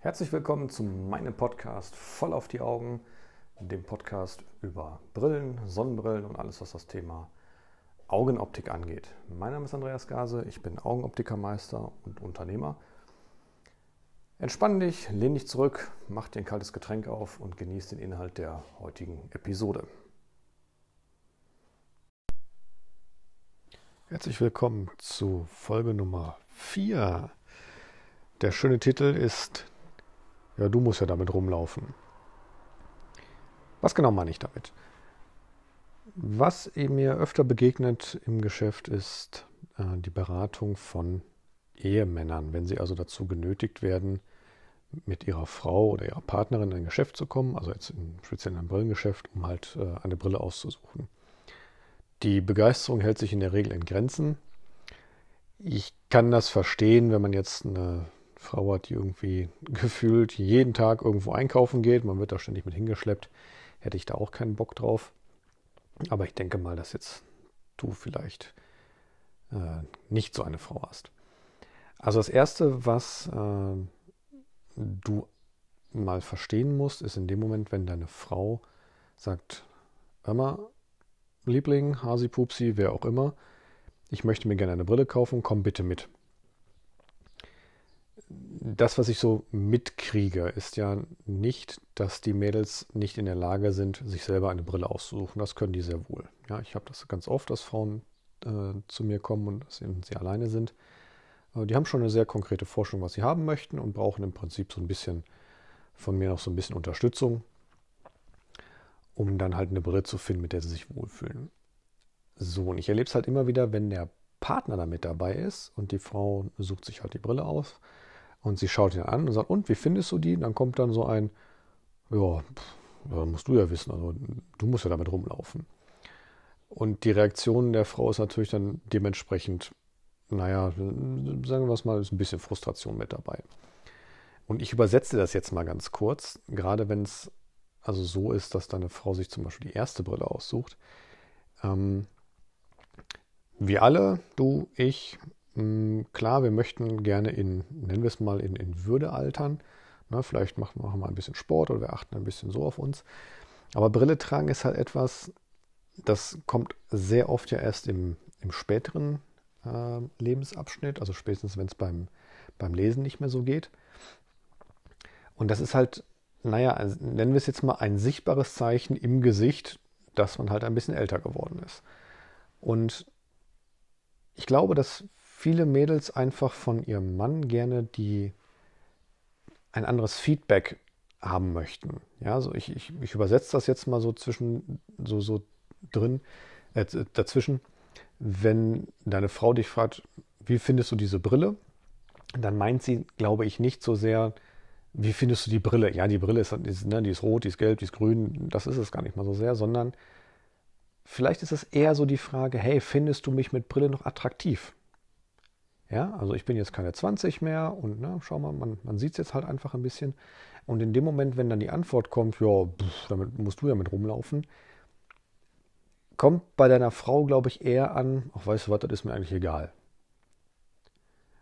Herzlich willkommen zu meinem Podcast Voll auf die Augen, dem Podcast über Brillen, Sonnenbrillen und alles, was das Thema Augenoptik angeht. Mein Name ist Andreas Gase, ich bin Augenoptikermeister und Unternehmer. Entspann dich, lehn dich zurück, mach dir ein kaltes Getränk auf und genieß den Inhalt der heutigen Episode. Herzlich willkommen zu Folge Nummer 4. Der schöne Titel ist ja, du musst ja damit rumlaufen. Was genau meine ich damit? Was mir öfter begegnet im Geschäft ist äh, die Beratung von Ehemännern, wenn sie also dazu genötigt werden, mit ihrer Frau oder ihrer Partnerin in ein Geschäft zu kommen, also jetzt in, speziell in ein Brillengeschäft, um halt äh, eine Brille auszusuchen. Die Begeisterung hält sich in der Regel in Grenzen. Ich kann das verstehen, wenn man jetzt eine Frau hat, die irgendwie gefühlt jeden Tag irgendwo einkaufen geht. Man wird da ständig mit hingeschleppt. Hätte ich da auch keinen Bock drauf. Aber ich denke mal, dass jetzt du vielleicht äh, nicht so eine Frau hast. Also das Erste, was äh, du mal verstehen musst, ist in dem Moment, wenn deine Frau sagt, Emma, Liebling, Hasi, Pupsi, wer auch immer, ich möchte mir gerne eine Brille kaufen, komm bitte mit das, was ich so mitkriege, ist ja nicht, dass die Mädels nicht in der Lage sind, sich selber eine Brille auszusuchen. Das können die sehr wohl. Ja, ich habe das ganz oft, dass Frauen äh, zu mir kommen und dass sie alleine sind. Äh, die haben schon eine sehr konkrete Forschung, was sie haben möchten und brauchen im Prinzip so ein bisschen von mir noch so ein bisschen Unterstützung, um dann halt eine Brille zu finden, mit der sie sich wohlfühlen. So, und ich erlebe es halt immer wieder, wenn der Partner damit dabei ist und die Frau sucht sich halt die Brille aus und sie schaut ihn an und sagt, und wie findest du die? Und dann kommt dann so ein, ja, musst du ja wissen, also du musst ja damit rumlaufen. Und die Reaktion der Frau ist natürlich dann dementsprechend, naja, sagen wir es mal, ist ein bisschen Frustration mit dabei. Und ich übersetze das jetzt mal ganz kurz, gerade wenn es also so ist, dass deine Frau sich zum Beispiel die erste Brille aussucht. Ähm, wir alle, du, ich, klar, wir möchten gerne in, nennen wir es mal, in, in Würde altern. Na, vielleicht machen, wir ein bisschen Sport oder wir achten ein bisschen so auf uns. Aber Brille tragen ist halt etwas, das kommt sehr oft ja erst im, im späteren äh, Lebensabschnitt, also spätestens, wenn es beim, beim Lesen nicht mehr so geht. Und das ist halt, naja, also nennen wir es jetzt mal ein sichtbares Zeichen im Gesicht, dass man halt ein bisschen älter geworden ist. Und ich glaube, dass viele Mädels einfach von ihrem Mann gerne die ein anderes Feedback haben möchten. Ja, also ich, ich, ich übersetze das jetzt mal so zwischen so, so drin, äh, dazwischen. Wenn deine Frau dich fragt, wie findest du diese Brille, dann meint sie, glaube ich, nicht so sehr, wie findest du die Brille? Ja, die Brille ist, ist, ne, die ist rot, die ist gelb, die ist grün, das ist es gar nicht mal so sehr, sondern vielleicht ist es eher so die Frage, hey, findest du mich mit Brille noch attraktiv? Ja, also ich bin jetzt keine 20 mehr und ne, schau mal, man, man sieht es jetzt halt einfach ein bisschen. Und in dem Moment, wenn dann die Antwort kommt, ja, damit musst du ja mit rumlaufen, kommt bei deiner Frau, glaube ich, eher an, ach weißt du was, das ist mir eigentlich egal.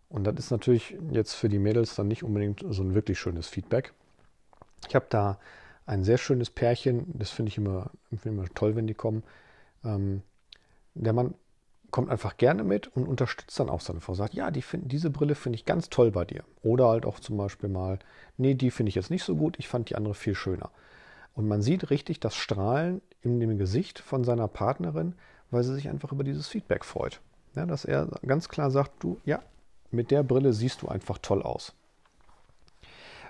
Und das ist natürlich jetzt für die Mädels dann nicht unbedingt so ein wirklich schönes Feedback. Ich habe da ein sehr schönes Pärchen, das finde ich immer, find immer toll, wenn die kommen. Ähm, der Mann kommt einfach gerne mit und unterstützt dann auch seine Frau. Sagt, ja, die find, diese Brille finde ich ganz toll bei dir. Oder halt auch zum Beispiel mal, nee, die finde ich jetzt nicht so gut, ich fand die andere viel schöner. Und man sieht richtig das Strahlen in dem Gesicht von seiner Partnerin, weil sie sich einfach über dieses Feedback freut. Ja, dass er ganz klar sagt, du, ja, mit der Brille siehst du einfach toll aus.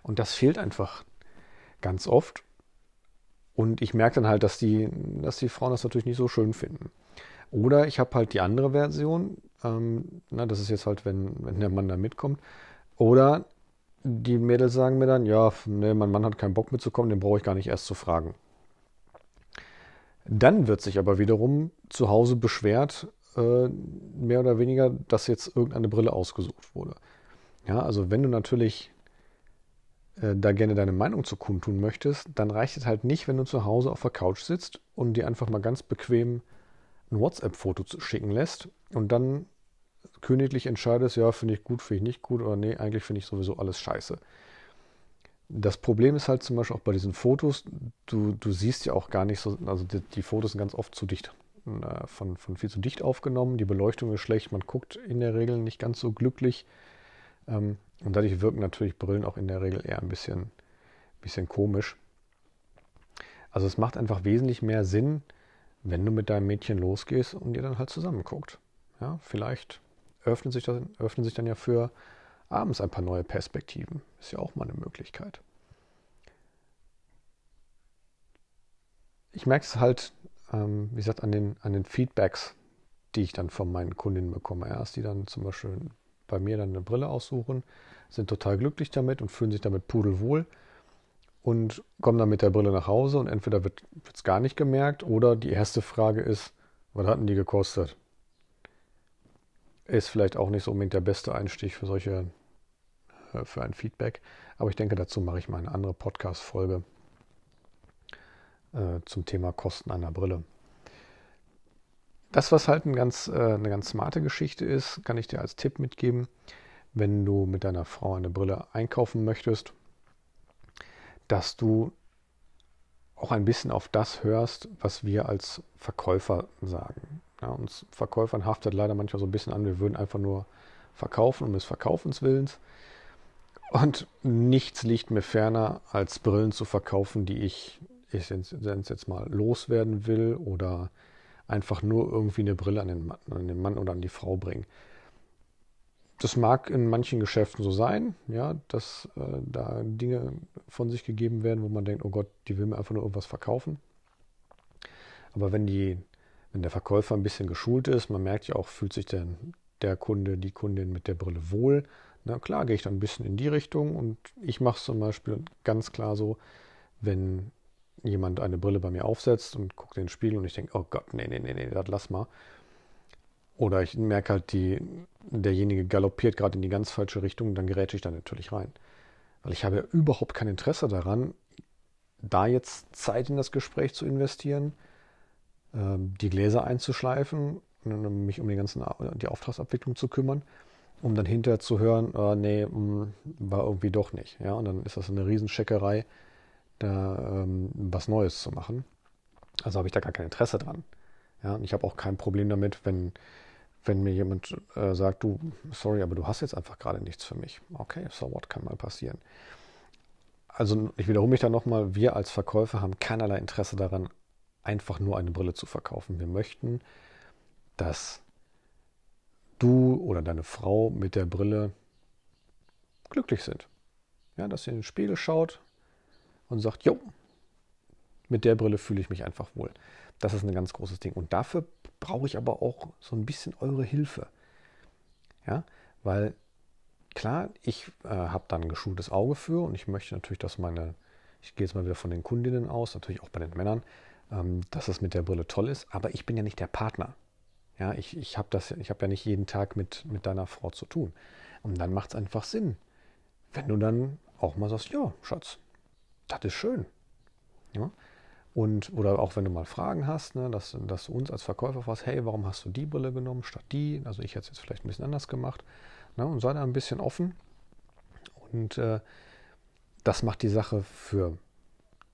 Und das fehlt einfach ganz oft. Und ich merke dann halt, dass die, dass die Frauen das natürlich nicht so schön finden. Oder ich habe halt die andere Version. Ähm, na, das ist jetzt halt, wenn, wenn der Mann da mitkommt. Oder die Mädels sagen mir dann, ja, nee, mein Mann hat keinen Bock mitzukommen, den brauche ich gar nicht erst zu fragen. Dann wird sich aber wiederum zu Hause beschwert, äh, mehr oder weniger, dass jetzt irgendeine Brille ausgesucht wurde. Ja, also wenn du natürlich äh, da gerne deine Meinung zu kundtun möchtest, dann reicht es halt nicht, wenn du zu Hause auf der Couch sitzt und dir einfach mal ganz bequem ein WhatsApp-Foto schicken lässt und dann königlich entscheidest, ja, finde ich gut, finde ich nicht gut oder nee, eigentlich finde ich sowieso alles scheiße. Das Problem ist halt zum Beispiel auch bei diesen Fotos, du, du siehst ja auch gar nicht so, also die, die Fotos sind ganz oft zu dicht, äh, von, von viel zu dicht aufgenommen, die Beleuchtung ist schlecht, man guckt in der Regel nicht ganz so glücklich. Ähm, und dadurch wirken natürlich Brillen auch in der Regel eher ein bisschen, bisschen komisch. Also es macht einfach wesentlich mehr Sinn, wenn du mit deinem Mädchen losgehst und ihr dann halt zusammen guckt. Ja, vielleicht öffnen sich, das, öffnen sich dann ja für abends ein paar neue Perspektiven. Ist ja auch mal eine Möglichkeit. Ich merke es halt, ähm, wie gesagt, an den, an den Feedbacks, die ich dann von meinen Kundinnen bekomme. Erst die dann zum Beispiel bei mir dann eine Brille aussuchen, sind total glücklich damit und fühlen sich damit pudelwohl und kommen dann mit der Brille nach Hause und entweder wird es gar nicht gemerkt oder die erste Frage ist, was hatten die gekostet? Ist vielleicht auch nicht so unbedingt der beste Einstieg für solche, äh, für ein Feedback. Aber ich denke, dazu mache ich mal eine andere Podcast-Folge äh, zum Thema Kosten einer Brille. Das, was halt ein ganz, äh, eine ganz smarte Geschichte ist, kann ich dir als Tipp mitgeben. Wenn du mit deiner Frau eine Brille einkaufen möchtest, dass du auch ein bisschen auf das hörst, was wir als Verkäufer sagen. Ja, uns Verkäufern haftet leider manchmal so ein bisschen an, wir würden einfach nur verkaufen um des Verkaufens Willens. Und nichts liegt mir ferner, als Brillen zu verkaufen, die ich, ich jetzt mal loswerden will oder einfach nur irgendwie eine Brille an den, Mann, an den Mann oder an die Frau bringen. Das mag in manchen Geschäften so sein, ja, dass äh, da Dinge von sich gegeben werden, wo man denkt, oh Gott, die will mir einfach nur irgendwas verkaufen. Aber wenn die wenn der Verkäufer ein bisschen geschult ist, man merkt ja auch, fühlt sich der, der Kunde, die Kundin mit der Brille wohl. Na klar, gehe ich dann ein bisschen in die Richtung und ich mache es zum Beispiel ganz klar so, wenn jemand eine Brille bei mir aufsetzt und guckt in den Spiegel und ich denke, oh Gott, nee, nee, nee, nee, das lass mal. Oder ich merke halt, die, derjenige galoppiert gerade in die ganz falsche Richtung, dann gerätsche ich da natürlich rein. Weil ich habe ja überhaupt kein Interesse daran, da jetzt Zeit in das Gespräch zu investieren, ähm, die Gläser einzuschleifen, mich um die ganzen die Auftragsabwicklung zu kümmern, um dann hinterher zu hören, äh, nee, mh, mm, war irgendwie doch nicht. Ja, und dann ist das eine Riesenscheckerei, da ähm, was Neues zu machen. Also habe ich da gar kein Interesse dran. Ja, und ich habe auch kein Problem damit, wenn, wenn mir jemand äh, sagt, du, sorry, aber du hast jetzt einfach gerade nichts für mich. Okay, so what kann mal passieren. Also ich wiederhole mich da nochmal, wir als Verkäufer haben keinerlei Interesse daran, einfach nur eine Brille zu verkaufen. Wir möchten, dass du oder deine Frau mit der Brille glücklich sind. Ja, dass ihr in den Spiegel schaut und sagt, jo, mit der Brille fühle ich mich einfach wohl. Das ist ein ganz großes Ding. Und dafür brauche ich aber auch so ein bisschen eure Hilfe. Ja, weil klar, ich äh, habe dann ein geschultes Auge für und ich möchte natürlich, dass meine, ich gehe jetzt mal wieder von den Kundinnen aus, natürlich auch bei den Männern, ähm, dass es mit der Brille toll ist, aber ich bin ja nicht der Partner. Ja, ich, ich habe hab ja nicht jeden Tag mit, mit deiner Frau zu tun. Und dann macht es einfach Sinn, wenn du dann auch mal sagst, ja, Schatz, das ist schön. Ja? Und, oder auch wenn du mal Fragen hast, ne, dass, dass du uns als Verkäufer fragst, hey, warum hast du die Brille genommen statt die? Also ich hätte es jetzt vielleicht ein bisschen anders gemacht. Ne, und sei da ein bisschen offen. Und äh, das macht die Sache für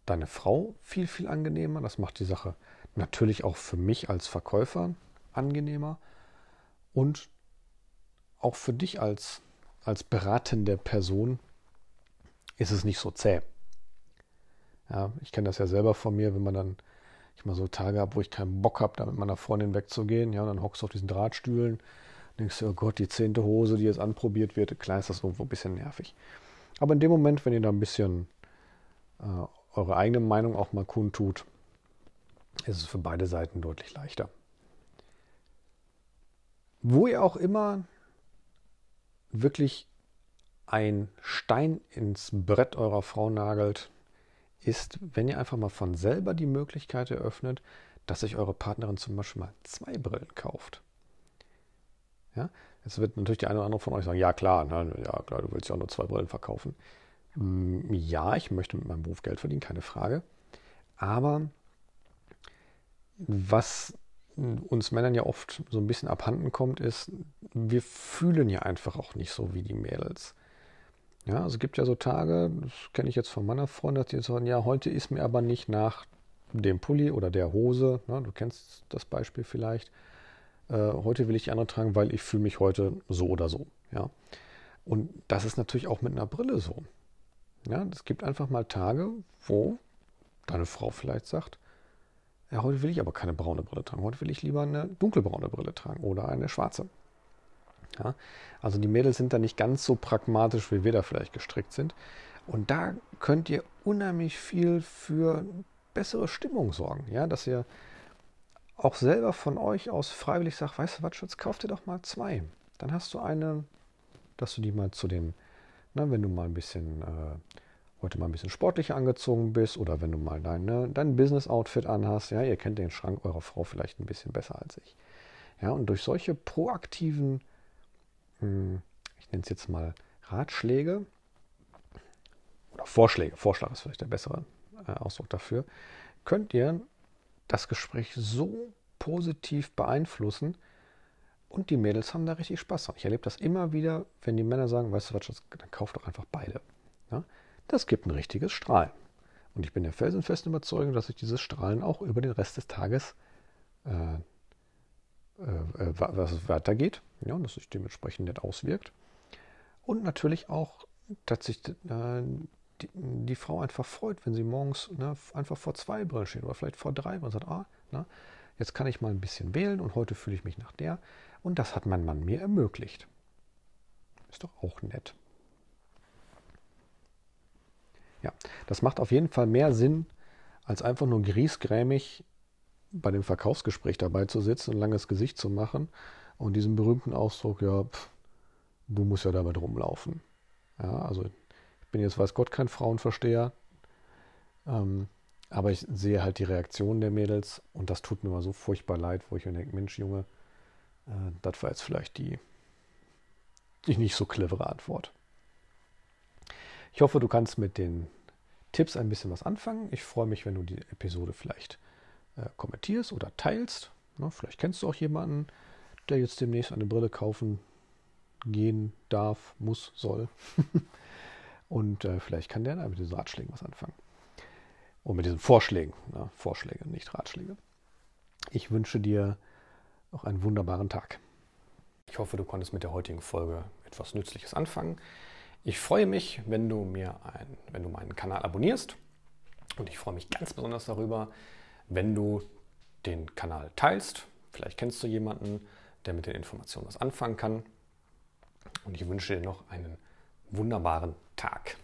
deine Frau viel, viel angenehmer. Das macht die Sache natürlich auch für mich als Verkäufer angenehmer und auch für dich als, als beratende Person ist es nicht so zäh. Ja, ich kenne das ja selber von mir, wenn man dann, ich mal so Tage habe, wo ich keinen Bock habe, da mit meiner Freundin wegzugehen, ja, und dann hockst du auf diesen Drahtstühlen, denkst du, oh Gott, die zehnte Hose, die jetzt anprobiert wird, klar ist das irgendwo ein bisschen nervig. Aber in dem Moment, wenn ihr da ein bisschen äh, eure eigene Meinung auch mal kundtut, ist es für beide Seiten deutlich leichter. Wo ihr auch immer wirklich ein Stein ins Brett eurer Frau nagelt, ist, wenn ihr einfach mal von selber die Möglichkeit eröffnet, dass sich eure Partnerin zum Beispiel mal zwei Brillen kauft. Ja, jetzt wird natürlich die eine oder andere von euch sagen, ja klar, ne, ja klar, du willst ja auch nur zwei Brillen verkaufen. Mm, ja, ich möchte mit meinem Beruf Geld verdienen, keine Frage. Aber was uns Männern ja oft so ein bisschen abhanden kommt, ist, wir fühlen ja einfach auch nicht so wie die Mädels. Ja, also es gibt ja so Tage, das kenne ich jetzt von meiner Freundin, dass die sagen, ja, heute ist mir aber nicht nach dem Pulli oder der Hose, ne, du kennst das Beispiel vielleicht, äh, heute will ich die andere tragen, weil ich fühle mich heute so oder so. Ja? Und das ist natürlich auch mit einer Brille so. Ja, es gibt einfach mal Tage, wo deine Frau vielleicht sagt, ja, heute will ich aber keine braune Brille tragen, heute will ich lieber eine dunkelbraune Brille tragen oder eine schwarze. Ja, also die Mädels sind da nicht ganz so pragmatisch, wie wir da vielleicht gestrickt sind. Und da könnt ihr unheimlich viel für bessere Stimmung sorgen, ja, dass ihr auch selber von euch aus freiwillig sagt, weißt du was, Schutz, kauf dir doch mal zwei. Dann hast du eine, dass du die mal zu den, na, wenn du mal ein bisschen, äh, heute mal ein bisschen sportlicher angezogen bist oder wenn du mal deine, dein Business-Outfit anhast, ja, ihr kennt den Schrank eurer Frau vielleicht ein bisschen besser als ich. Ja, und durch solche proaktiven, ich nenne es jetzt mal Ratschläge oder Vorschläge, Vorschlag ist vielleicht der bessere äh, Ausdruck dafür, könnt ihr das Gespräch so positiv beeinflussen und die Mädels haben da richtig Spaß. Ich erlebe das immer wieder, wenn die Männer sagen, weißt du was, dann kauf doch einfach beide. Das gibt ein richtiges Strahlen. Und ich bin der felsenfesten Überzeugung, dass sich dieses Strahlen auch über den Rest des Tages äh, äh, äh was es weitergeht, ja, und dass sich dementsprechend nicht auswirkt. Und natürlich auch, dass sich äh, die, die, Frau einfach freut, wenn sie morgens ne, einfach vor zwei Brillen steht oder vielleicht vor drei und sagt, ah, na, jetzt kann ich mal ein bisschen wählen und heute fühle ich mich nach der. Und das hat mein Mann mir ermöglicht. Ist doch auch nett. Ja, das macht auf jeden Fall mehr Sinn, als einfach nur griesgrämig bei dem Verkaufsgespräch dabei zu sitzen und ein langes Gesicht zu machen und diesen berühmten Ausdruck, ja, pff, du musst ja damit rumlaufen. Ja, also bin jetzt, weiß Gott, kein Frauenversteher. Ähm, aber ich sehe halt die Reaktion der Mädels und das tut mir mal so furchtbar leid, wo ich mir denke, Mensch, Junge, äh, das war jetzt vielleicht die, die nicht so clevere Antwort. Ich hoffe, du kannst mit den Tipps ein bisschen was anfangen. Ich freue mich, wenn du die Episode vielleicht äh, kommentierst oder teilst. Na, vielleicht kennst du auch jemanden, der jetzt demnächst eine Brille kaufen gehen darf, muss, soll. Und äh, vielleicht kann der mit diesen Ratschlägen was anfangen. Und mit diesen Vorschlägen. Na, Vorschläge, nicht Ratschläge. Ich wünsche dir noch einen wunderbaren Tag. Ich hoffe, du konntest mit der heutigen Folge etwas Nützliches anfangen. Ich freue mich, wenn du mir ein, wenn du meinen Kanal abonnierst. Und ich freue mich ganz besonders darüber, wenn du den Kanal teilst. Vielleicht kennst du jemanden, der mit den Informationen was anfangen kann. Und ich wünsche dir noch einen wunderbaren Tag.